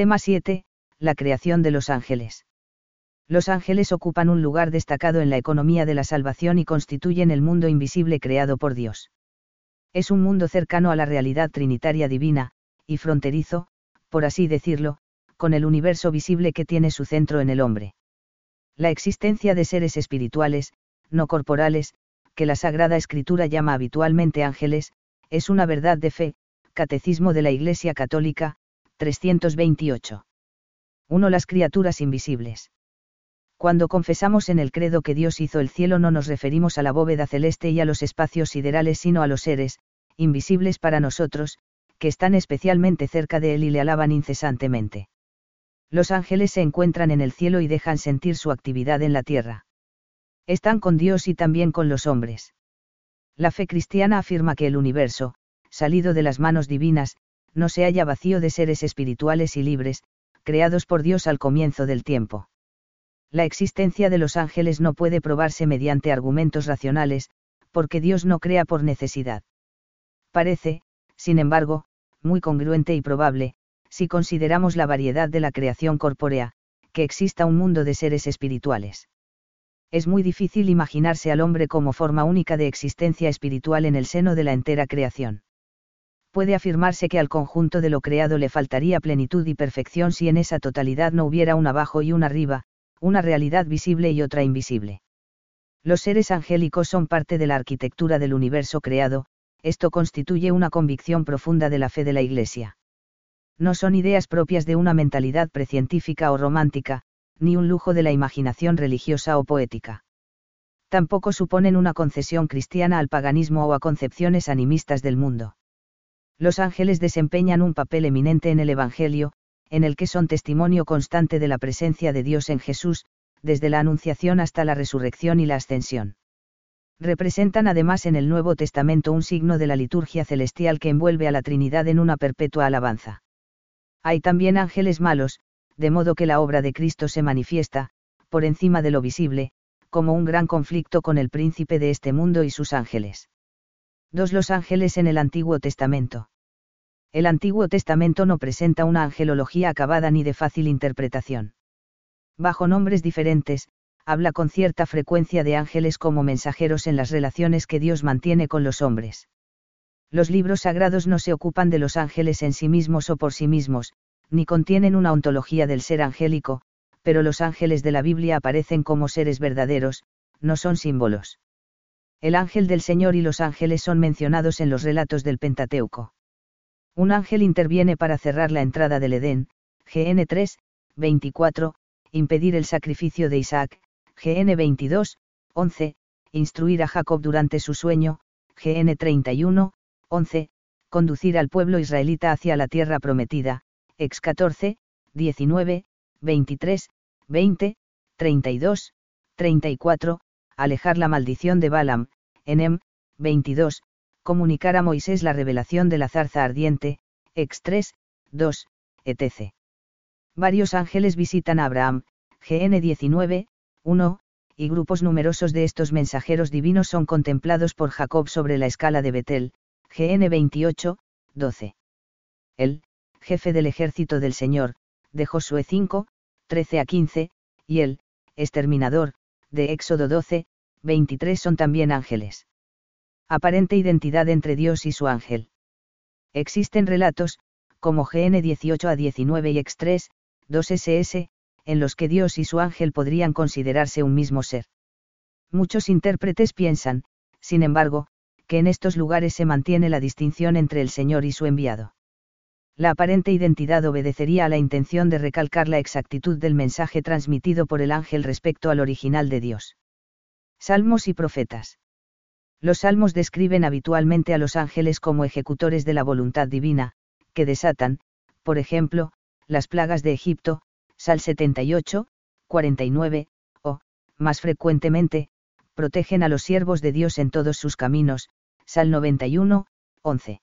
Tema 7. La creación de los ángeles. Los ángeles ocupan un lugar destacado en la economía de la salvación y constituyen el mundo invisible creado por Dios. Es un mundo cercano a la realidad trinitaria divina, y fronterizo, por así decirlo, con el universo visible que tiene su centro en el hombre. La existencia de seres espirituales, no corporales, que la Sagrada Escritura llama habitualmente ángeles, es una verdad de fe, Catecismo de la Iglesia Católica, 328. 1. Las criaturas invisibles. Cuando confesamos en el credo que Dios hizo el cielo no nos referimos a la bóveda celeste y a los espacios siderales sino a los seres, invisibles para nosotros, que están especialmente cerca de Él y le alaban incesantemente. Los ángeles se encuentran en el cielo y dejan sentir su actividad en la tierra. Están con Dios y también con los hombres. La fe cristiana afirma que el universo, salido de las manos divinas, no se halla vacío de seres espirituales y libres, creados por Dios al comienzo del tiempo. La existencia de los ángeles no puede probarse mediante argumentos racionales, porque Dios no crea por necesidad. Parece, sin embargo, muy congruente y probable, si consideramos la variedad de la creación corpórea, que exista un mundo de seres espirituales es muy difícil imaginarse al hombre como forma única de existencia espiritual en el seno de la entera creación. Puede afirmarse que al conjunto de lo creado le faltaría plenitud y perfección si en esa totalidad no hubiera un abajo y un arriba, una realidad visible y otra invisible. Los seres angélicos son parte de la arquitectura del universo creado, esto constituye una convicción profunda de la fe de la Iglesia. No son ideas propias de una mentalidad precientífica o romántica, ni un lujo de la imaginación religiosa o poética. Tampoco suponen una concesión cristiana al paganismo o a concepciones animistas del mundo. Los ángeles desempeñan un papel eminente en el Evangelio, en el que son testimonio constante de la presencia de Dios en Jesús, desde la Anunciación hasta la resurrección y la ascensión. Representan además en el Nuevo Testamento un signo de la liturgia celestial que envuelve a la Trinidad en una perpetua alabanza. Hay también ángeles malos, de modo que la obra de Cristo se manifiesta, por encima de lo visible, como un gran conflicto con el príncipe de este mundo y sus ángeles. 2. Los ángeles en el Antiguo Testamento. El Antiguo Testamento no presenta una angelología acabada ni de fácil interpretación. Bajo nombres diferentes, habla con cierta frecuencia de ángeles como mensajeros en las relaciones que Dios mantiene con los hombres. Los libros sagrados no se ocupan de los ángeles en sí mismos o por sí mismos, ni contienen una ontología del ser angélico, pero los ángeles de la Biblia aparecen como seres verdaderos, no son símbolos. El ángel del Señor y los ángeles son mencionados en los relatos del Pentateuco. Un ángel interviene para cerrar la entrada del Edén, GN 3, 24, impedir el sacrificio de Isaac, GN 22, 11, instruir a Jacob durante su sueño, GN 31, 11, conducir al pueblo israelita hacia la tierra prometida, ex 14, 19, 23, 20, 32, 34, alejar la maldición de Balaam, enem, 22, comunicar a Moisés la revelación de la zarza ardiente, ex 3, 2, etc. Varios ángeles visitan a Abraham, GN 19, 1, y grupos numerosos de estos mensajeros divinos son contemplados por Jacob sobre la escala de Betel, GN 28, 12. El, jefe del ejército del Señor, de Josué 5, 13 a 15, y el, exterminador, de Éxodo 12, 23 son también ángeles. Aparente identidad entre Dios y su ángel. Existen relatos, como GN 18 a 19 y X 3, 2 SS, en los que Dios y su ángel podrían considerarse un mismo ser. Muchos intérpretes piensan, sin embargo, que en estos lugares se mantiene la distinción entre el Señor y su enviado la aparente identidad obedecería a la intención de recalcar la exactitud del mensaje transmitido por el ángel respecto al original de Dios. Salmos y profetas. Los salmos describen habitualmente a los ángeles como ejecutores de la voluntad divina, que desatan, por ejemplo, las plagas de Egipto, Sal 78, 49, o, más frecuentemente, protegen a los siervos de Dios en todos sus caminos, Sal 91, 11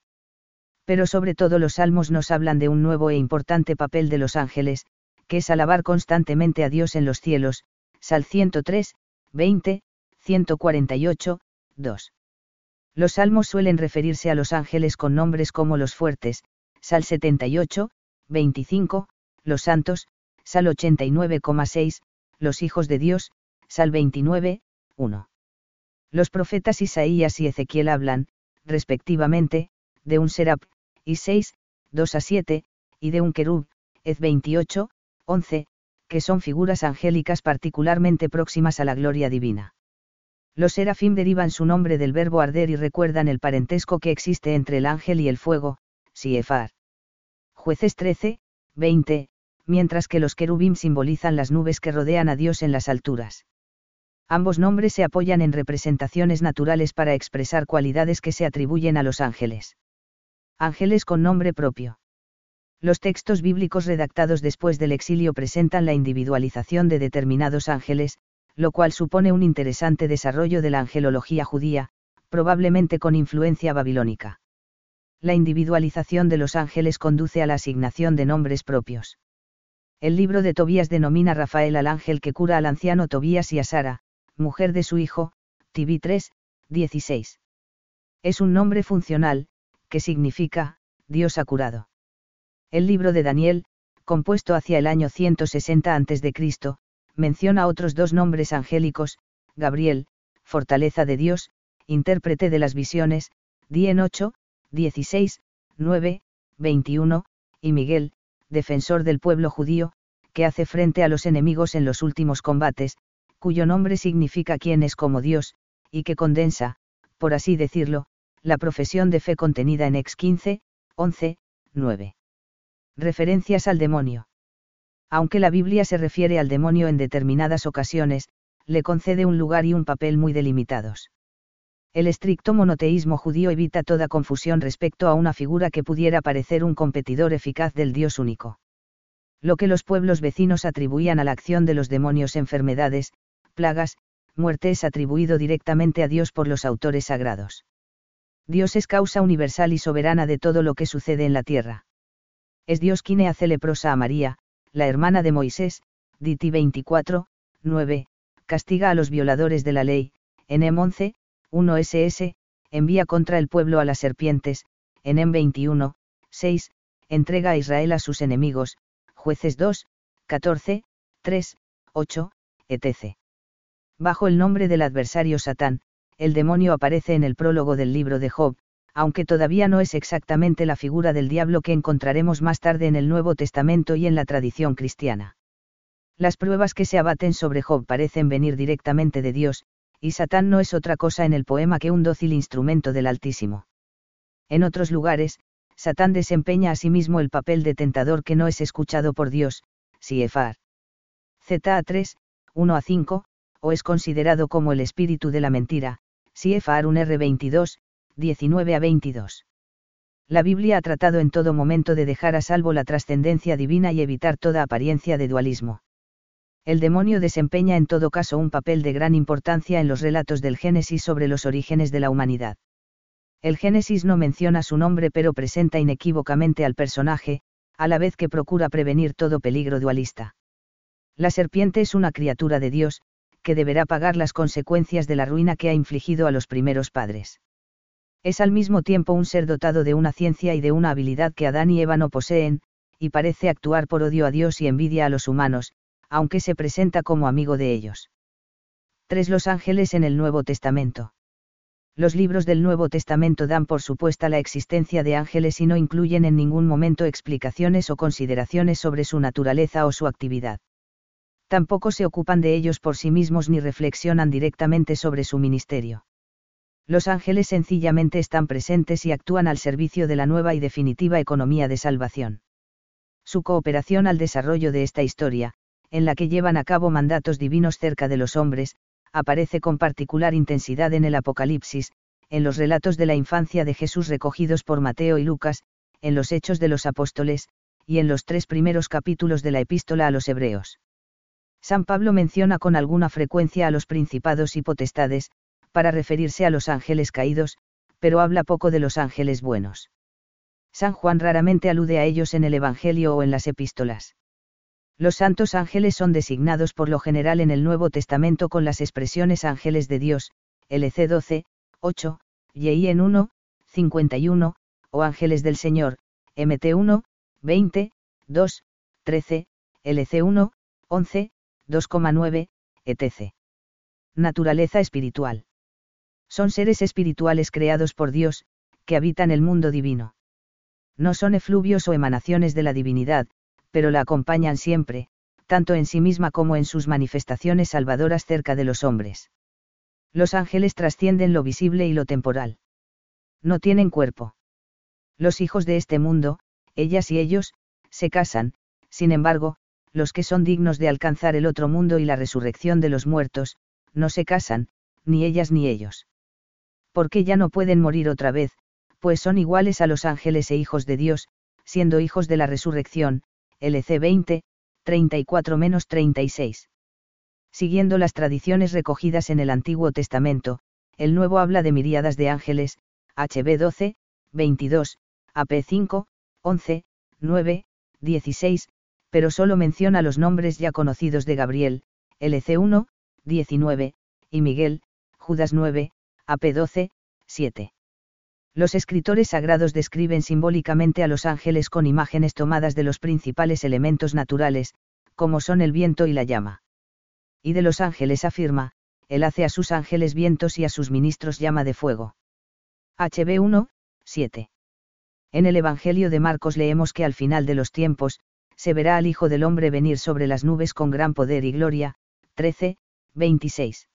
pero sobre todo los salmos nos hablan de un nuevo e importante papel de los ángeles, que es alabar constantemente a Dios en los cielos, Sal 103, 20, 148, 2. Los salmos suelen referirse a los ángeles con nombres como los fuertes, Sal 78, 25, los santos, Sal 89,6, los hijos de Dios, Sal 29, 1. Los profetas Isaías y Ezequiel hablan, respectivamente, de un serap, y 6, 2 a 7, y de un querub, Ez 28, 11, que son figuras angélicas particularmente próximas a la gloria divina. Los serafim derivan su nombre del verbo arder y recuerdan el parentesco que existe entre el ángel y el fuego, Siefar. Jueces 13, 20, mientras que los querubim simbolizan las nubes que rodean a Dios en las alturas. Ambos nombres se apoyan en representaciones naturales para expresar cualidades que se atribuyen a los ángeles. Ángeles con nombre propio. Los textos bíblicos redactados después del exilio presentan la individualización de determinados ángeles, lo cual supone un interesante desarrollo de la angelología judía, probablemente con influencia babilónica. La individualización de los ángeles conduce a la asignación de nombres propios. El libro de Tobías denomina a Rafael al ángel que cura al anciano Tobías y a Sara, mujer de su hijo, Tibí 3, 16. Es un nombre funcional, que significa, Dios ha curado. El libro de Daniel, compuesto hacia el año 160 a.C., menciona otros dos nombres angélicos, Gabriel, fortaleza de Dios, intérprete de las visiones, Dien 8, 16, 9, 21, y Miguel, defensor del pueblo judío, que hace frente a los enemigos en los últimos combates, cuyo nombre significa quién es como Dios, y que condensa, por así decirlo, la profesión de fe contenida en Ex 15, 11, 9. Referencias al demonio. Aunque la Biblia se refiere al demonio en determinadas ocasiones, le concede un lugar y un papel muy delimitados. El estricto monoteísmo judío evita toda confusión respecto a una figura que pudiera parecer un competidor eficaz del Dios único. Lo que los pueblos vecinos atribuían a la acción de los demonios enfermedades, plagas, muerte es atribuido directamente a Dios por los autores sagrados. Dios es causa universal y soberana de todo lo que sucede en la tierra. Es Dios quien hace leprosa a María, la hermana de Moisés, Diti 24, 9, castiga a los violadores de la ley, en M 11, 1 SS, envía contra el pueblo a las serpientes, en M 21, 6, entrega a Israel a sus enemigos, jueces 2, 14, 3, 8, etc. Bajo el nombre del adversario Satán, el demonio aparece en el prólogo del libro de Job, aunque todavía no es exactamente la figura del diablo que encontraremos más tarde en el Nuevo Testamento y en la tradición cristiana. Las pruebas que se abaten sobre Job parecen venir directamente de Dios, y Satán no es otra cosa en el poema que un dócil instrumento del Altísimo. En otros lugares, Satán desempeña asimismo el papel de tentador que no es escuchado por Dios, Siefar. ZA 3, 1 a 5, o es considerado como el espíritu de la mentira, Siefar un R22, 19 a 22. La Biblia ha tratado en todo momento de dejar a salvo la trascendencia divina y evitar toda apariencia de dualismo el demonio desempeña en todo caso un papel de gran importancia en los relatos del Génesis sobre los orígenes de la humanidad. El Génesis no menciona su nombre pero presenta inequívocamente al personaje, a la vez que procura prevenir todo peligro dualista. La serpiente es una criatura de Dios, que deberá pagar las consecuencias de la ruina que ha infligido a los primeros padres. Es al mismo tiempo un ser dotado de una ciencia y de una habilidad que Adán y Eva no poseen, y parece actuar por odio a Dios y envidia a los humanos, aunque se presenta como amigo de ellos. 3. Los ángeles en el Nuevo Testamento. Los libros del Nuevo Testamento dan por supuesta la existencia de ángeles y no incluyen en ningún momento explicaciones o consideraciones sobre su naturaleza o su actividad. Tampoco se ocupan de ellos por sí mismos ni reflexionan directamente sobre su ministerio. Los ángeles sencillamente están presentes y actúan al servicio de la nueva y definitiva economía de salvación. Su cooperación al desarrollo de esta historia, en la que llevan a cabo mandatos divinos cerca de los hombres, aparece con particular intensidad en el Apocalipsis, en los relatos de la infancia de Jesús recogidos por Mateo y Lucas, en los Hechos de los Apóstoles, y en los tres primeros capítulos de la Epístola a los Hebreos. San Pablo menciona con alguna frecuencia a los principados y potestades, para referirse a los ángeles caídos, pero habla poco de los ángeles buenos. San Juan raramente alude a ellos en el Evangelio o en las epístolas. Los santos ángeles son designados por lo general en el Nuevo Testamento con las expresiones ángeles de Dios, LC 12, 8, y en 1, 51, o ángeles del Señor, MT 1, 20, 2, 13, LC1, 11, 2,9, etc. Naturaleza espiritual. Son seres espirituales creados por Dios, que habitan el mundo divino. No son efluvios o emanaciones de la divinidad, pero la acompañan siempre, tanto en sí misma como en sus manifestaciones salvadoras cerca de los hombres. Los ángeles trascienden lo visible y lo temporal. No tienen cuerpo. Los hijos de este mundo, ellas y ellos, se casan, sin embargo, los que son dignos de alcanzar el otro mundo y la resurrección de los muertos, no se casan, ni ellas ni ellos. Porque ya no pueden morir otra vez, pues son iguales a los ángeles e hijos de Dios, siendo hijos de la resurrección, LC 20, 34-36. Siguiendo las tradiciones recogidas en el Antiguo Testamento, el Nuevo habla de miríadas de ángeles, HB 12, 22, AP 5, 11, 9, 16, pero solo menciona los nombres ya conocidos de Gabriel, LC 1, 19, y Miguel, Judas 9, AP 12, 7. Los escritores sagrados describen simbólicamente a los ángeles con imágenes tomadas de los principales elementos naturales, como son el viento y la llama. Y de los ángeles afirma, él hace a sus ángeles vientos y a sus ministros llama de fuego. HB 1, 7. En el Evangelio de Marcos leemos que al final de los tiempos, se verá al Hijo del Hombre venir sobre las nubes con gran poder y gloria. 13, 26.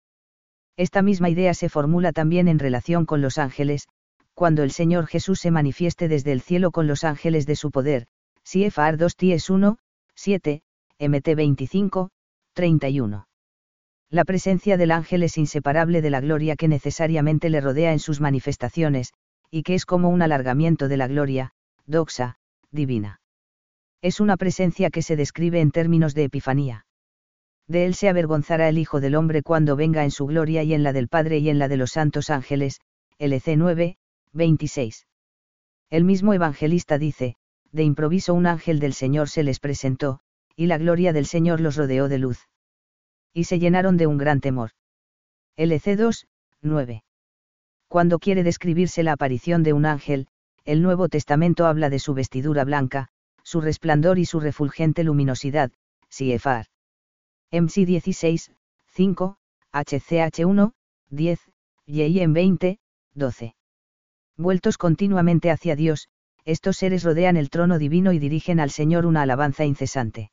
Esta misma idea se formula también en relación con los ángeles, cuando el Señor Jesús se manifieste desde el cielo con los ángeles de su poder, CFR 2 Ties 1, 7, MT 25, 31. La presencia del ángel es inseparable de la gloria que necesariamente le rodea en sus manifestaciones, y que es como un alargamiento de la gloria, doxa, divina. Es una presencia que se describe en términos de epifanía. De él se avergonzará el Hijo del Hombre cuando venga en su gloria y en la del Padre y en la de los santos ángeles, LC 9, 26. El mismo evangelista dice, de improviso un ángel del Señor se les presentó, y la gloria del Señor los rodeó de luz. Y se llenaron de un gran temor. LC 2, 9. Cuando quiere describirse la aparición de un ángel, el Nuevo Testamento habla de su vestidura blanca, su resplandor y su refulgente luminosidad, CFR. MC 16, 5, HCH 1, 10, en 20, 12 vueltos continuamente hacia Dios, estos seres rodean el trono divino y dirigen al Señor una alabanza incesante.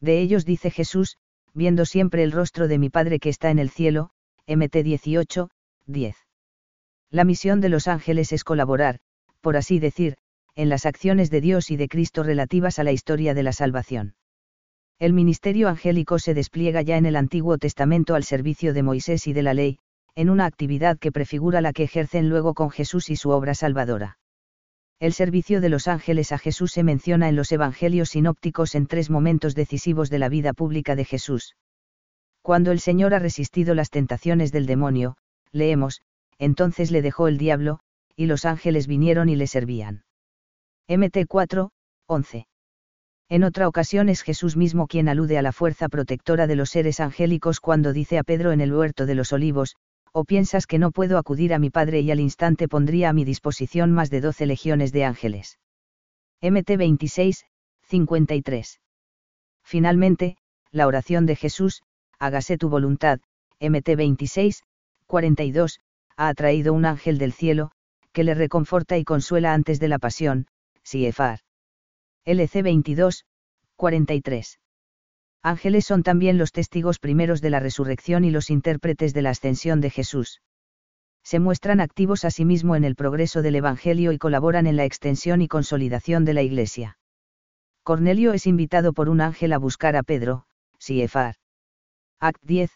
De ellos dice Jesús, viendo siempre el rostro de mi Padre que está en el cielo, MT 18, 10. La misión de los ángeles es colaborar, por así decir, en las acciones de Dios y de Cristo relativas a la historia de la salvación. El ministerio angélico se despliega ya en el Antiguo Testamento al servicio de Moisés y de la ley, en una actividad que prefigura la que ejercen luego con Jesús y su obra salvadora. El servicio de los ángeles a Jesús se menciona en los Evangelios sinópticos en tres momentos decisivos de la vida pública de Jesús. Cuando el Señor ha resistido las tentaciones del demonio, leemos, entonces le dejó el diablo, y los ángeles vinieron y le servían. MT 4, 11. En otra ocasión es Jesús mismo quien alude a la fuerza protectora de los seres angélicos cuando dice a Pedro en el huerto de los olivos, o piensas que no puedo acudir a mi Padre y al instante pondría a mi disposición más de doce legiones de ángeles. MT 26, 53. Finalmente, la oración de Jesús, hágase tu voluntad, MT 26, 42, ha atraído un ángel del cielo, que le reconforta y consuela antes de la pasión, Siefar. LC 22, 43. Ángeles son también los testigos primeros de la resurrección y los intérpretes de la ascensión de Jesús. Se muestran activos asimismo en el progreso del Evangelio y colaboran en la extensión y consolidación de la Iglesia. Cornelio es invitado por un ángel a buscar a Pedro, Siefar. Act 10,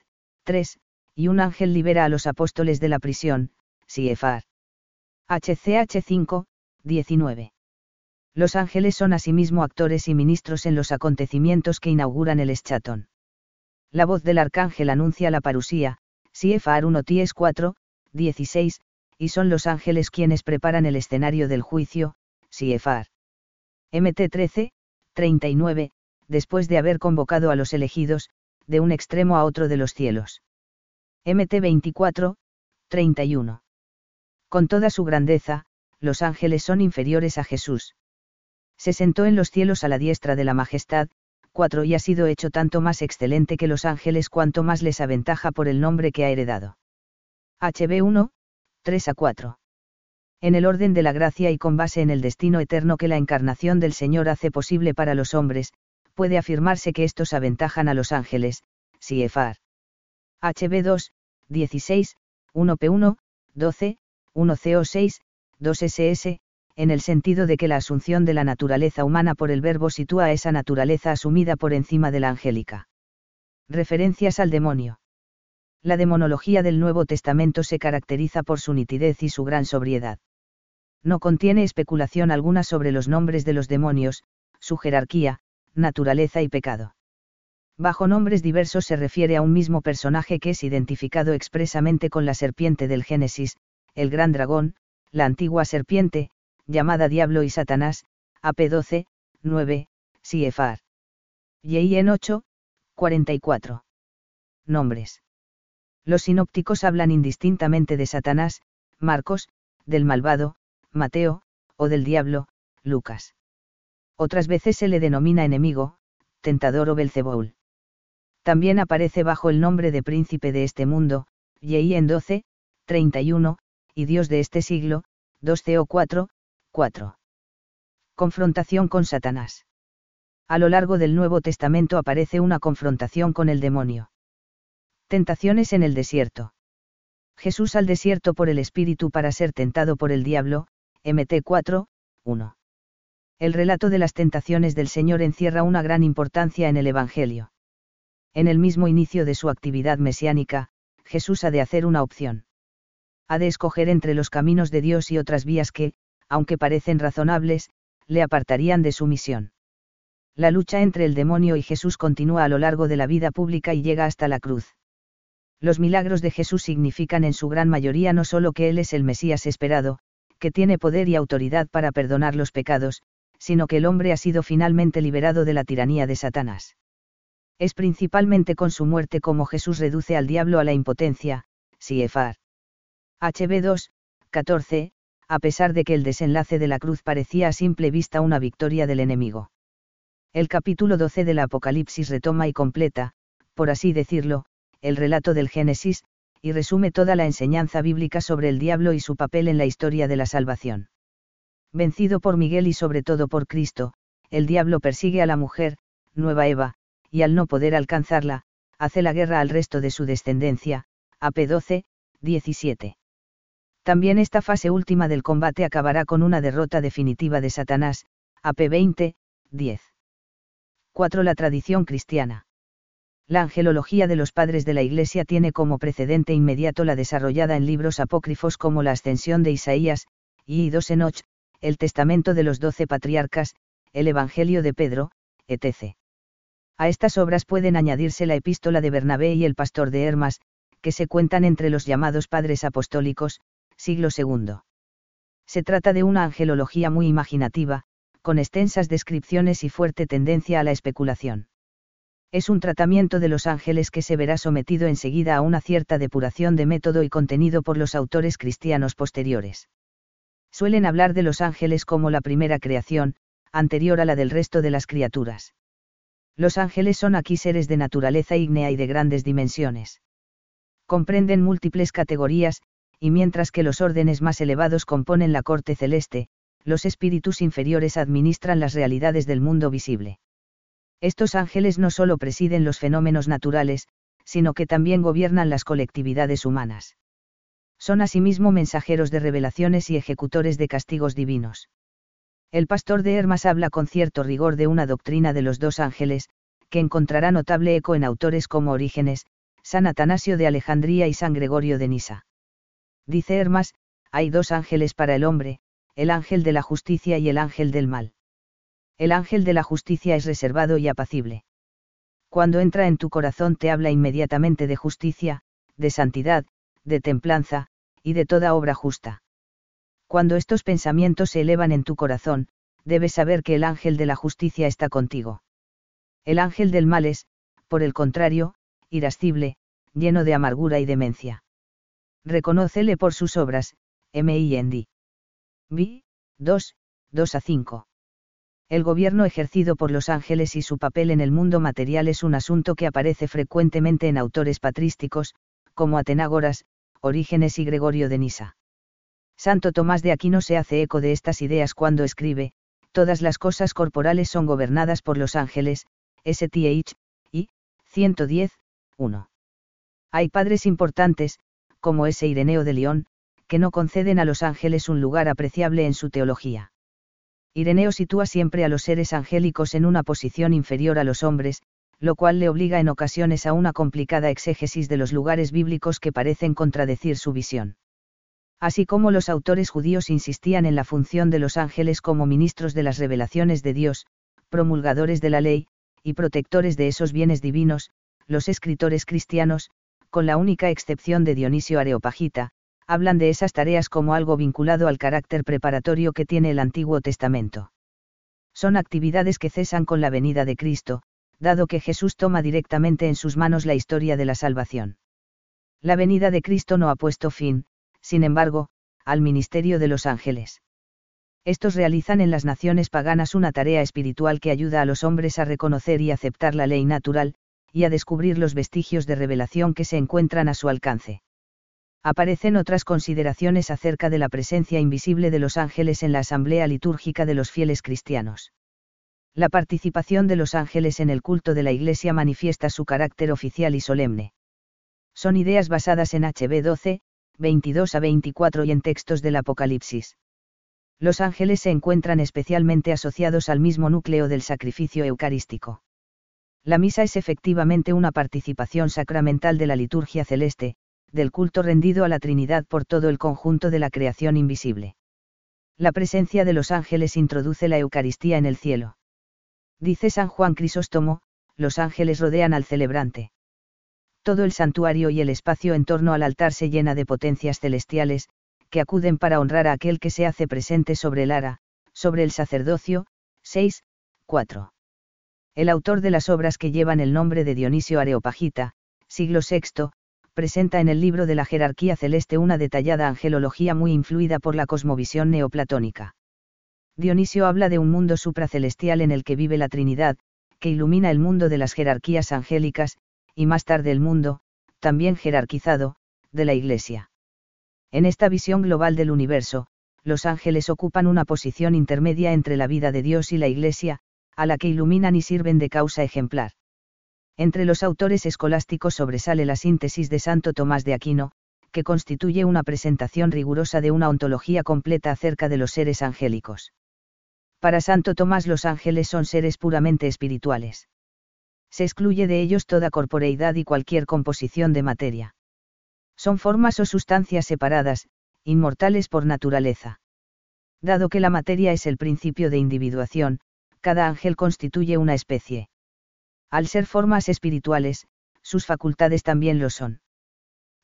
3, y un ángel libera a los apóstoles de la prisión, Siefar. HCH 5, 19. Los ángeles son asimismo actores y ministros en los acontecimientos que inauguran el eschatón. La voz del arcángel anuncia la parusía, Siefar 1 Ties 4, 16, y son los ángeles quienes preparan el escenario del juicio, Siefar. MT 13, 39, después de haber convocado a los elegidos, de un extremo a otro de los cielos. MT 24, 31. Con toda su grandeza, los ángeles son inferiores a Jesús Se sentó en los cielos a la diestra de la majestad, 4 y ha sido hecho tanto más excelente que los ángeles cuanto más les aventaja por el nombre que ha heredado. HB 1, 3 a 4. En el orden de la gracia y con base en el destino eterno que la encarnación del Señor hace posible para los hombres, puede afirmarse que estos aventajan a los ángeles, Siefar. HB 2, 16, 1P1, 12, 1CO6, 2SS, en el sentido de que la asunción de la naturaleza humana por el verbo sitúa a esa naturaleza asumida por encima de la angélica. Referencias al demonio. La demonología del Nuevo Testamento se caracteriza por su nitidez y su gran sobriedad. No contiene especulación alguna sobre los nombres de los demonios, su jerarquía, naturaleza y pecado. Bajo nombres diversos se refiere a un mismo personaje que es identificado expresamente con la serpiente del Génesis, el gran dragón, la antigua serpiente, llamada Diablo y Satanás, AP 12, 9, Siefar. Y en 8, 44. Nombres. Los sinópticos hablan indistintamente de Satanás, Marcos, del malvado, Mateo, o del diablo, Lucas. Otras veces se le denomina enemigo, tentador o Belzebul. También aparece bajo el nombre de príncipe de este mundo, en 12, 31, y Dios de este siglo, 2 o 4, 4. Confrontación con Satanás. A lo largo del Nuevo Testamento aparece una confrontación con el demonio. Tentaciones en el desierto. Jesús al desierto por el Espíritu para ser tentado por el diablo, MT 4, 1. El relato de las tentaciones del Señor encierra una gran importancia en el Evangelio. En el mismo inicio de su actividad mesiánica, Jesús ha de hacer una opción. Ha de escoger entre los caminos de Dios y otras vías que, aunque parecen razonables, le apartarían de su misión. La lucha entre el demonio y Jesús continúa a lo largo de la vida pública y llega hasta la cruz. Los milagros de Jesús significan en su gran mayoría no solo que Él es el Mesías esperado, que tiene poder y autoridad para perdonar los pecados, sino que el hombre ha sido finalmente liberado de la tiranía de Satanás. Es principalmente con su muerte como Jesús reduce al diablo a la impotencia, Siefar. HB 2, 14, a pesar de que el desenlace de la cruz parecía a simple vista una victoria del enemigo. El capítulo 12 del Apocalipsis retoma y completa, por así decirlo, el relato del Génesis, y resume toda la enseñanza bíblica sobre el diablo y su papel en la historia de la salvación. Vencido por Miguel y sobre todo por Cristo, el diablo persigue a la mujer, Nueva Eva, y al no poder alcanzarla, hace la guerra al resto de su descendencia, AP 12, 17. También esta fase última del combate acabará con una derrota definitiva de Satanás, AP 20, 10. 4. La tradición cristiana. La angelología de los padres de la Iglesia tiene como precedente inmediato la desarrollada en libros apócrifos como la Ascensión de Isaías, y Dos Enoch, el Testamento de los Doce Patriarcas, el Evangelio de Pedro, etc. A estas obras pueden añadirse la Epístola de Bernabé y el Pastor de Hermas, que se cuentan entre los llamados padres apostólicos, siglo II. Se trata de una angelología muy imaginativa, con extensas descripciones y fuerte tendencia a la especulación. Es un tratamiento de los ángeles que se verá sometido enseguida a una cierta depuración de método y contenido por los autores cristianos posteriores. Suelen hablar de los ángeles como la primera creación, anterior a la del resto de las criaturas. Los ángeles son aquí seres de naturaleza ígnea y de grandes dimensiones. Comprenden múltiples categorías, y mientras que los órdenes más elevados componen la corte celeste, los espíritus inferiores administran las realidades del mundo visible. Estos ángeles no solo presiden los fenómenos naturales, sino que también gobiernan las colectividades humanas. Son asimismo mensajeros de revelaciones y ejecutores de castigos divinos. El pastor de Hermas habla con cierto rigor de una doctrina de los dos ángeles, que encontrará notable eco en autores como Orígenes, San Atanasio de Alejandría y San Gregorio de Nisa. Dice Hermas, hay dos ángeles para el hombre, el ángel de la justicia y el ángel del mal. El ángel de la justicia es reservado y apacible. Cuando entra en tu corazón te habla inmediatamente de justicia, de santidad, de templanza, y de toda obra justa. Cuando estos pensamientos se elevan en tu corazón, debes saber que el ángel de la justicia está contigo. El ángel del mal es, por el contrario, irascible, lleno de amargura y demencia. Reconócele por sus obras, M.I.N.D. B. 2, 2 a 5. El gobierno ejercido por los ángeles y su papel en el mundo material es un asunto que aparece frecuentemente en autores patrísticos, como Atenágoras, Orígenes y Gregorio de Nisa. Santo Tomás de Aquino se hace eco de estas ideas cuando escribe, Todas las cosas corporales son gobernadas por los ángeles, STH, y, 110, 1. Hay padres importantes, como ese Ireneo de León, que no conceden a los ángeles un lugar apreciable en su teología. Ireneo sitúa siempre a los seres angélicos en una posición inferior a los hombres, lo cual le obliga en ocasiones a una complicada exégesis de los lugares bíblicos que parecen contradecir su visión. Así como los autores judíos insistían en la función de los ángeles como ministros de las revelaciones de Dios, promulgadores de la ley, y protectores de esos bienes divinos, los escritores cristianos, con la única excepción de Dionisio Areopagita, hablan de esas tareas como algo vinculado al carácter preparatorio que tiene el Antiguo Testamento. Son actividades que cesan con la venida de Cristo, dado que Jesús toma directamente en sus manos la historia de la salvación. La venida de Cristo no ha puesto fin, sin embargo, al ministerio de los ángeles. Estos realizan en las naciones paganas una tarea espiritual que ayuda a los hombres a reconocer y aceptar la ley natural, y a descubrir los vestigios de revelación que se encuentran a su alcance. Aparecen otras consideraciones acerca de la presencia invisible de los ángeles en la asamblea litúrgica de los fieles cristianos. La participación de los ángeles en el culto de la Iglesia manifiesta su carácter oficial y solemne. Son ideas basadas en HB 12, 22 a 24 y en textos del Apocalipsis. Los ángeles se encuentran especialmente asociados al mismo núcleo del sacrificio eucarístico. La misa es efectivamente una participación sacramental de la liturgia celeste, del culto rendido a la Trinidad por todo el conjunto de la creación invisible. La presencia de los ángeles introduce la Eucaristía en el cielo. Dice San Juan Crisóstomo, los ángeles rodean al celebrante todo el santuario y el espacio en torno al altar se llena de potencias celestiales, que acuden para honrar a aquel que se hace presente sobre el ara, sobre el sacerdocio. 6, 4. El autor de las obras que llevan el nombre de Dionisio Areopagita, siglo VI, presenta en el libro de la jerarquía celeste una detallada angelología muy influida por la cosmovisión neoplatónica. Dionisio habla de un mundo supracelestial en el que vive la Trinidad, que ilumina el mundo de las jerarquías angélicas, y más tarde el mundo, también jerarquizado, de la Iglesia. En esta visión global del universo, los ángeles ocupan una posición intermedia entre la vida de Dios y la Iglesia, a la que iluminan y sirven de causa ejemplar. Entre los autores escolásticos sobresale la síntesis de Santo Tomás de Aquino, que constituye una presentación rigurosa de una ontología completa acerca de los seres angélicos. Para Santo Tomás los ángeles son seres puramente espirituales se excluye de ellos toda corporeidad y cualquier composición de materia. Son formas o sustancias separadas, inmortales por naturaleza. Dado que la materia es el principio de individuación, cada ángel constituye una especie. Al ser formas espirituales, sus facultades también lo son.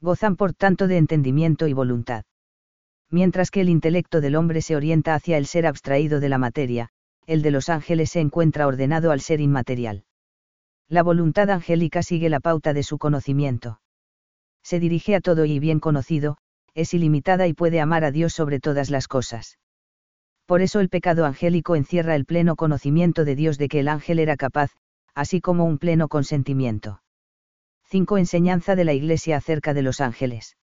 Gozan por tanto de entendimiento y voluntad. Mientras que el intelecto del hombre se orienta hacia el ser abstraído de la materia, el de los ángeles se encuentra ordenado al ser inmaterial la voluntad angélica sigue la pauta de su conocimiento. Se dirige a todo y bien conocido, es ilimitada y puede amar a Dios sobre todas las cosas. Por eso el pecado angélico encierra el pleno conocimiento de Dios de que el ángel era capaz, así como un pleno consentimiento. 5. Enseñanza de la Iglesia acerca de los ángeles.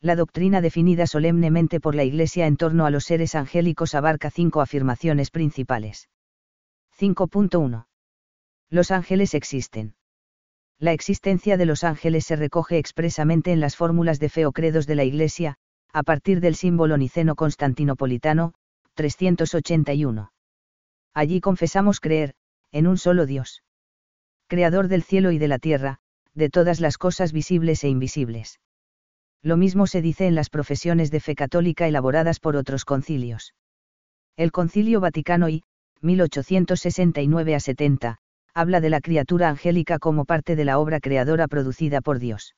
La doctrina definida solemnemente por la Iglesia en torno a los seres angélicos abarca cinco afirmaciones principales. 5.1 los ángeles existen. La existencia de los ángeles se recoge expresamente en las fórmulas de fe o credos de la Iglesia, a partir del símbolo niceno constantinopolitano, 381. Allí confesamos creer, en un solo Dios. Creador del cielo y de la tierra, de todas las cosas visibles e invisibles. Lo mismo se dice en las profesiones de fe católica elaboradas por otros concilios. El Concilio Vaticano I, 1869 a 70, habla de la criatura angélica como parte de la obra creadora producida por Dios.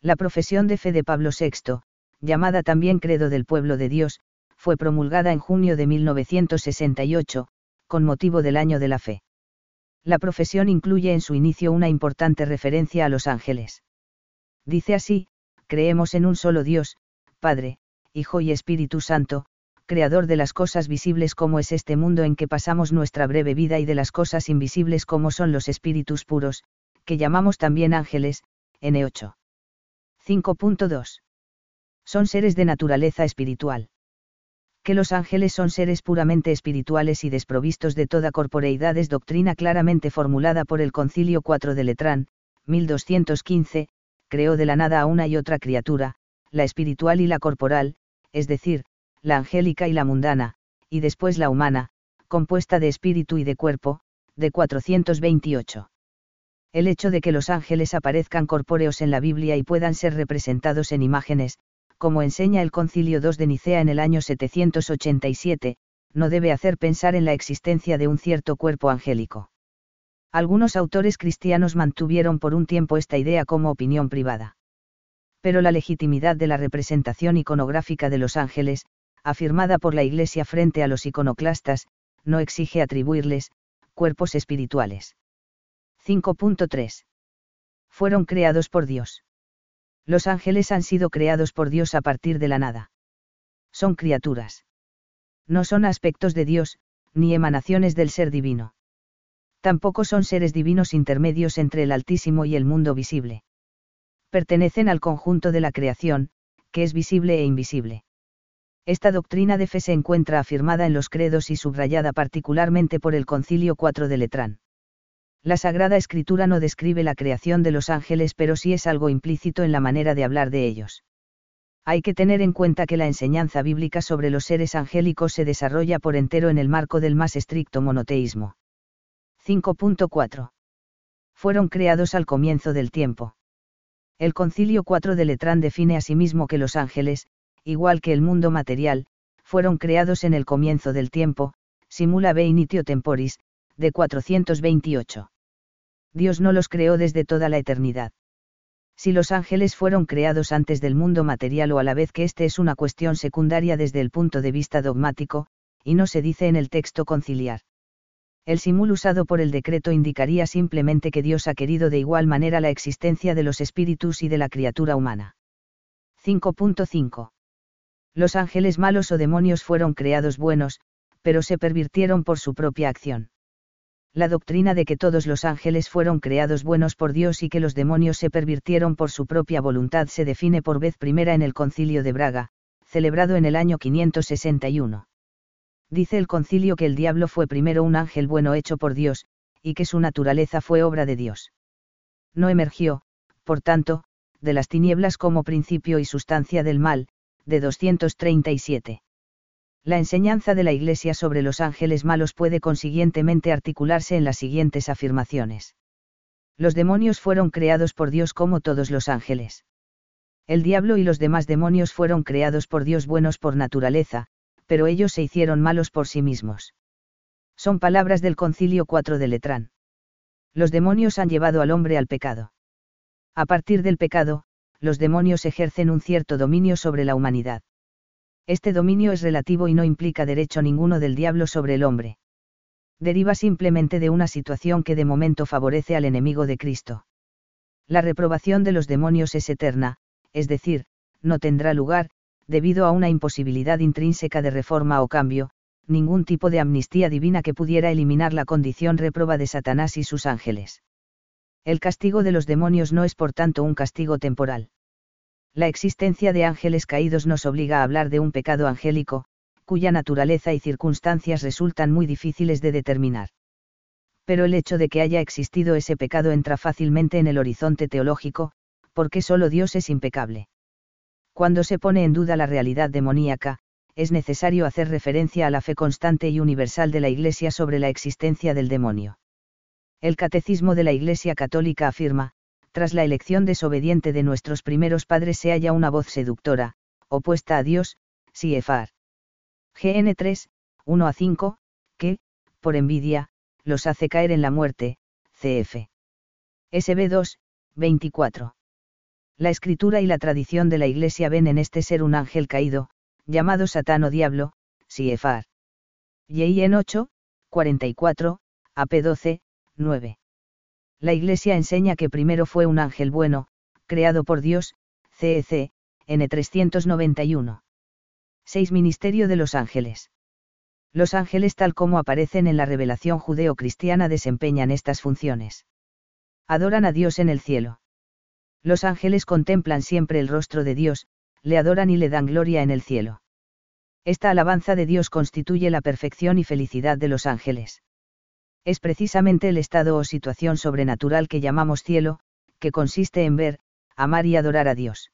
La profesión de fe de Pablo VI, llamada también Credo del Pueblo de Dios, fue promulgada en junio de 1968, con motivo del Año de la Fe. La profesión incluye en su inicio una importante referencia a los ángeles. Dice así, creemos en un solo Dios, Padre, Hijo y Espíritu Santo, creador de las cosas visibles como es este mundo en que pasamos nuestra breve vida y de las cosas invisibles como son los espíritus puros, que llamamos también ángeles, N8. 5.2. Son seres de naturaleza espiritual. Que los ángeles son seres puramente espirituales y desprovistos de toda corporeidad es doctrina claramente formulada por el Concilio 4 de Letrán, 1215, creó de la nada a una y otra criatura, la espiritual y la corporal, es decir, la angélica y la mundana, y después la humana, compuesta de espíritu y de cuerpo, de 428. El hecho de que los ángeles aparezcan corpóreos en la Biblia y puedan ser representados en imágenes, como enseña el Concilio II de Nicea en el año 787, no debe hacer pensar en la existencia de un cierto cuerpo angélico. Algunos autores cristianos mantuvieron por un tiempo esta idea como opinión privada. Pero la legitimidad de la representación iconográfica de los ángeles, afirmada por la Iglesia frente a los iconoclastas, no exige atribuirles, cuerpos espirituales. 5.3. Fueron creados por Dios. Los ángeles han sido creados por Dios a partir de la nada. Son criaturas. No son aspectos de Dios, ni emanaciones del ser divino tampoco son seres divinos intermedios entre el Altísimo y el mundo visible. Pertenecen al conjunto de la creación, que es visible e invisible. Esta doctrina de fe se encuentra afirmada en los credos y subrayada particularmente por el Concilio 4 de Letrán. La Sagrada Escritura no describe la creación de los ángeles pero sí es algo implícito en la manera de hablar de ellos. Hay que tener en cuenta que la enseñanza bíblica sobre los seres angélicos se desarrolla por entero en el marco del más estricto monoteísmo. 5.4. Fueron creados al comienzo del tiempo. El Concilio 4 de Letrán define asimismo que los ángeles, igual que el mundo material, fueron creados en el comienzo del tiempo, simula be initio temporis, de 428. Dios no los creó desde toda la eternidad. Si los ángeles fueron creados antes del mundo material o a la vez que este es una cuestión secundaria desde el punto de vista dogmático, y no se dice en el texto conciliar. El simul usado por el decreto indicaría simplemente que Dios ha querido de igual manera la existencia de los espíritus y de la criatura humana. 5.5. Los ángeles malos o demonios fueron creados buenos, pero se pervirtieron por su propia acción. La doctrina de que todos los ángeles fueron creados buenos por Dios y que los demonios se pervirtieron por su propia voluntad se define por vez primera en el Concilio de Braga, celebrado en el año 561 dice el concilio que el diablo fue primero un ángel bueno hecho por Dios, y que su naturaleza fue obra de Dios. No emergió, por tanto, de las tinieblas como principio y sustancia del mal, de 237. La enseñanza de la Iglesia sobre los ángeles malos puede consiguientemente articularse en las siguientes afirmaciones. Los demonios fueron creados por Dios como todos los ángeles. El diablo y los demás demonios fueron creados por Dios buenos por naturaleza, pero ellos se hicieron malos por sí mismos. Son palabras del Concilio 4 de Letrán. Los demonios han llevado al hombre al pecado. A partir del pecado, los demonios ejercen un cierto dominio sobre la humanidad. Este dominio es relativo y no implica derecho ninguno del diablo sobre el hombre. Deriva simplemente de una situación que de momento favorece al enemigo de Cristo. La reprobación de los demonios es eterna, es decir, no tendrá lugar, debido a una imposibilidad intrínseca de reforma o cambio, ningún tipo de amnistía divina que pudiera eliminar la condición reproba de Satanás y sus ángeles. El castigo de los demonios no es por tanto un castigo temporal. La existencia de ángeles caídos nos obliga a hablar de un pecado angélico, cuya naturaleza y circunstancias resultan muy difíciles de determinar. Pero el hecho de que haya existido ese pecado entra fácilmente en el horizonte teológico, porque solo Dios es impecable. Cuando se pone en duda la realidad demoníaca, es necesario hacer referencia a la fe constante y universal de la Iglesia sobre la existencia del demonio. El Catecismo de la Iglesia Católica afirma, tras la elección desobediente de nuestros primeros padres se halla una voz seductora, opuesta a Dios, Siefar. GN 3, 1 a 5, que, por envidia, los hace caer en la muerte, CF. SB 2, 24 la escritura y la tradición de la Iglesia ven en este ser un ángel caído, llamado Satán o Diablo, Siefar. En 8, 44, AP 12, 9. La Iglesia enseña que primero fue un ángel bueno, creado por Dios, CEC, N391. 6. Ministerio de los ángeles. Los ángeles tal como aparecen en la revelación judeo-cristiana desempeñan estas funciones. Adoran a Dios en el cielo. Los ángeles contemplan siempre el rostro de Dios, le adoran y le dan gloria en el cielo. Esta alabanza de Dios constituye la perfección y felicidad de los ángeles. Es precisamente el estado o situación sobrenatural que llamamos cielo, que consiste en ver, amar y adorar a Dios.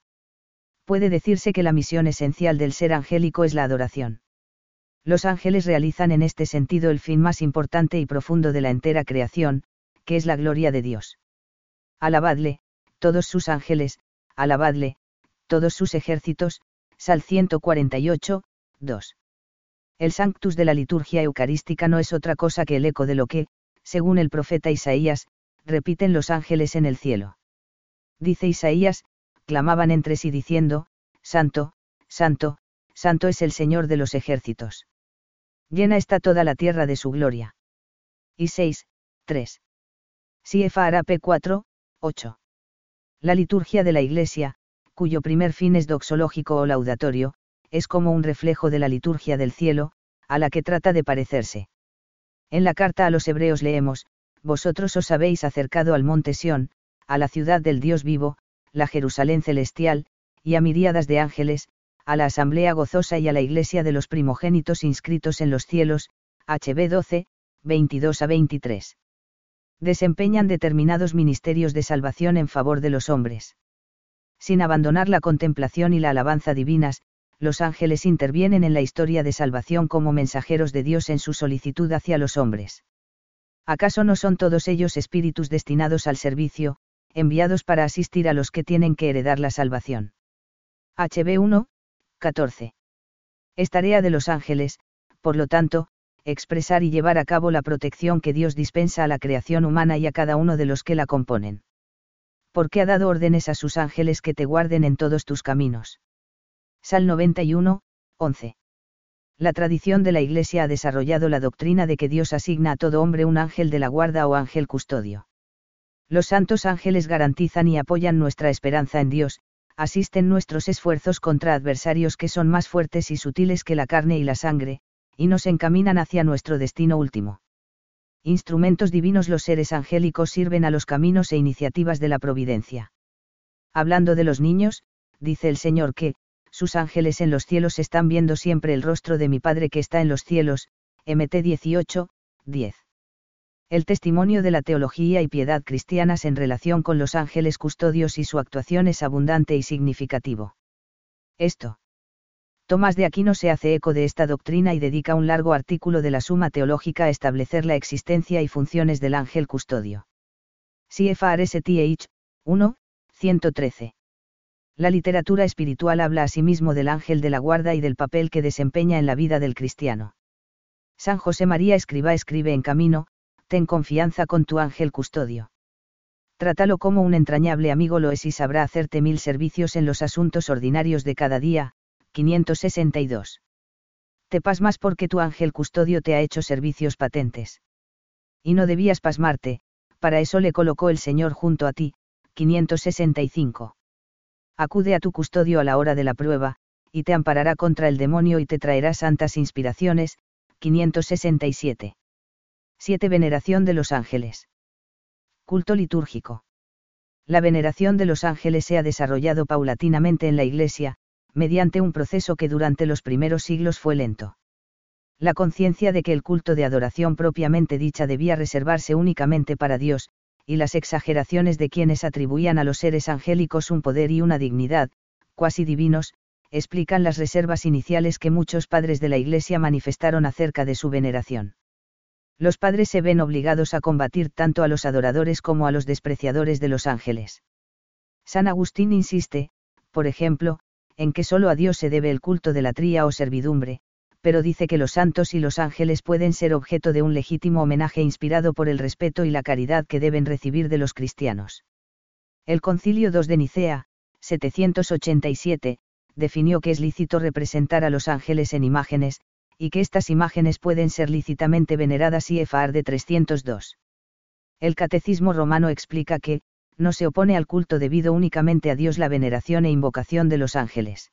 Puede decirse que la misión esencial del ser angélico es la adoración. Los ángeles realizan en este sentido el fin más importante y profundo de la entera creación, que es la gloria de Dios. Alabadle, todos sus ángeles, alabadle, todos sus ejércitos, Sal 148, 2. El sanctus de la liturgia eucarística no es otra cosa que el eco de lo que, según el profeta Isaías, repiten los ángeles en el cielo. Dice Isaías, clamaban entre sí diciendo, Santo, Santo, Santo es el Señor de los ejércitos. Llena está toda la tierra de su gloria. Y 6, 3. Siefa Arape 4, 8. La liturgia de la Iglesia, cuyo primer fin es doxológico o laudatorio, es como un reflejo de la liturgia del cielo, a la que trata de parecerse. En la carta a los hebreos leemos, Vosotros os habéis acercado al monte Sión, a la ciudad del Dios vivo, la Jerusalén celestial, y a miríadas de ángeles, a la asamblea gozosa y a la iglesia de los primogénitos inscritos en los cielos, HB 12, 22 a 23. Desempeñan determinados ministerios de salvación en favor de los hombres. Sin abandonar la contemplación y la alabanza divinas, los ángeles intervienen en la historia de salvación como mensajeros de Dios en su solicitud hacia los hombres. ¿Acaso no son todos ellos espíritus destinados al servicio, enviados para asistir a los que tienen que heredar la salvación? HB 1, 14. Es tarea de los ángeles, por lo tanto, expresar y llevar a cabo la protección que Dios dispensa a la creación humana y a cada uno de los que la componen. Porque ha dado órdenes a sus ángeles que te guarden en todos tus caminos. Sal 91, 11. La tradición de la Iglesia ha desarrollado la doctrina de que Dios asigna a todo hombre un ángel de la guarda o ángel custodio. Los santos ángeles garantizan y apoyan nuestra esperanza en Dios, asisten nuestros esfuerzos contra adversarios que son más fuertes y sutiles que la carne y la sangre, y nos encaminan hacia nuestro destino último. Instrumentos divinos los seres angélicos sirven a los caminos e iniciativas de la providencia. Hablando de los niños, dice el Señor que, sus ángeles en los cielos están viendo siempre el rostro de mi Padre que está en los cielos, MT 18, 10. El testimonio de la teología y piedad cristianas en relación con los ángeles custodios y su actuación es abundante y significativo. Esto. Tomás de Aquino se hace eco de esta doctrina y dedica un largo artículo de la Suma Teológica a establecer la existencia y funciones del ángel custodio. CFRSTH, 1, 113. La literatura espiritual habla asimismo del ángel de la guarda y del papel que desempeña en la vida del cristiano. San José María Escriba escribe en camino, ten confianza con tu ángel custodio. Trátalo como un entrañable amigo lo es y sabrá hacerte mil servicios en los asuntos ordinarios de cada día, 562. Te pasmas porque tu ángel custodio te ha hecho servicios patentes. Y no debías pasmarte, para eso le colocó el Señor junto a ti, 565 acude a tu custodio a la hora de la prueba, y te amparará contra el demonio y te traerá santas inspiraciones. 567. 7. Veneración de los ángeles. Culto litúrgico. La veneración de los ángeles se ha desarrollado paulatinamente en la Iglesia, mediante un proceso que durante los primeros siglos fue lento. La conciencia de que el culto de adoración propiamente dicha debía reservarse únicamente para Dios, y las exageraciones de quienes atribuían a los seres angélicos un poder y una dignidad, cuasi divinos, explican las reservas iniciales que muchos padres de la Iglesia manifestaron acerca de su veneración. Los padres se ven obligados a combatir tanto a los adoradores como a los despreciadores de los ángeles. San Agustín insiste, por ejemplo, en que solo a Dios se debe el culto de la tría o servidumbre, pero dice que los santos y los ángeles pueden ser objeto de un legítimo homenaje inspirado por el respeto y la caridad que deben recibir de los cristianos. El Concilio II de Nicea, 787, definió que es lícito representar a los ángeles en imágenes, y que estas imágenes pueden ser lícitamente veneradas y efar de 302. El Catecismo romano explica que, no se opone al culto debido únicamente a Dios la veneración e invocación de los ángeles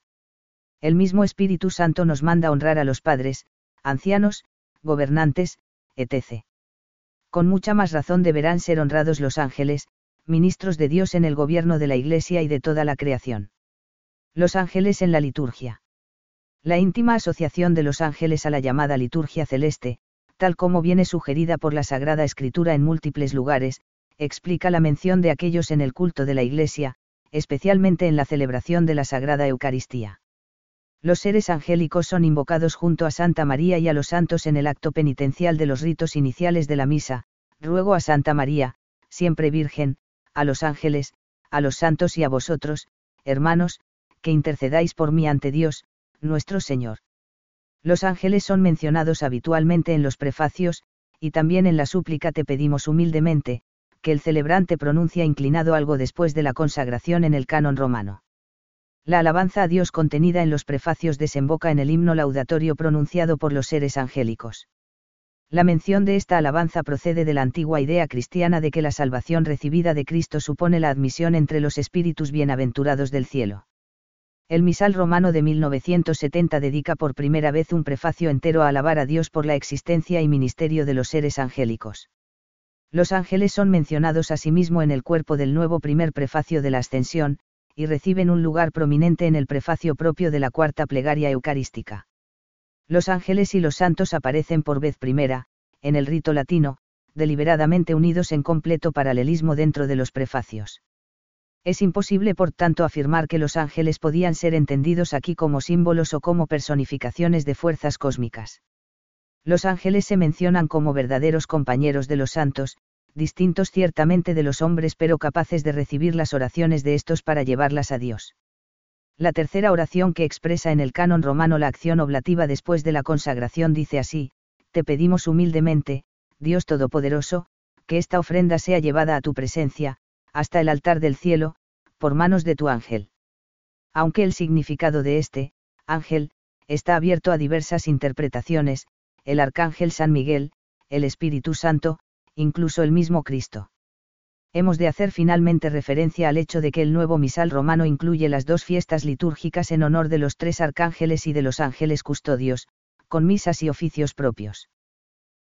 El mismo Espíritu Santo nos manda honrar a los padres, ancianos, gobernantes, etc. Con mucha más razón deberán ser honrados los ángeles, ministros de Dios en el gobierno de la Iglesia y de toda la creación. Los ángeles en la liturgia. La íntima asociación de los ángeles a la llamada liturgia celeste, tal como viene sugerida por la Sagrada Escritura en múltiples lugares, explica la mención de aquellos en el culto de la Iglesia, especialmente en la celebración de la Sagrada Eucaristía. Los seres angélicos son invocados junto a Santa María y a los santos en el acto penitencial de los ritos iniciales de la misa, ruego a Santa María, siempre Virgen, a los ángeles, a los santos y a vosotros, hermanos, que intercedáis por mí ante Dios, nuestro Señor. Los ángeles son mencionados habitualmente en los prefacios, y también en la súplica te pedimos humildemente, que el celebrante pronuncia inclinado algo después de la consagración en el canon romano. La alabanza a Dios contenida en los prefacios desemboca en el himno laudatorio pronunciado por los seres angélicos. La mención de esta alabanza procede de la antigua idea cristiana de que la salvación recibida de Cristo supone la admisión entre los espíritus bienaventurados del cielo. El misal romano de 1970 dedica por primera vez un prefacio entero a alabar a Dios por la existencia y ministerio de los seres angélicos. Los ángeles son mencionados asimismo en el cuerpo del nuevo primer prefacio de la Ascensión, y reciben un lugar prominente en el prefacio propio de la cuarta plegaria eucarística. Los ángeles y los santos aparecen por vez primera, en el rito latino, deliberadamente unidos en completo paralelismo dentro de los prefacios. Es imposible por tanto afirmar que los ángeles podían ser entendidos aquí como símbolos o como personificaciones de fuerzas cósmicas. Los ángeles se mencionan como verdaderos compañeros de los santos, distintos ciertamente de los hombres pero capaces de recibir las oraciones de estos para llevarlas a Dios. La tercera oración que expresa en el canon romano la acción oblativa después de la consagración dice así, Te pedimos humildemente, Dios Todopoderoso, que esta ofrenda sea llevada a tu presencia, hasta el altar del cielo, por manos de tu ángel. Aunque el significado de este, ángel, está abierto a diversas interpretaciones, el arcángel San Miguel, el Espíritu Santo, incluso el mismo Cristo hemos de hacer finalmente referencia al hecho de que el nuevo misal romano incluye las dos fiestas litúrgicas en honor de los tres arcángeles y de los ángeles custodios, con misas y oficios propios.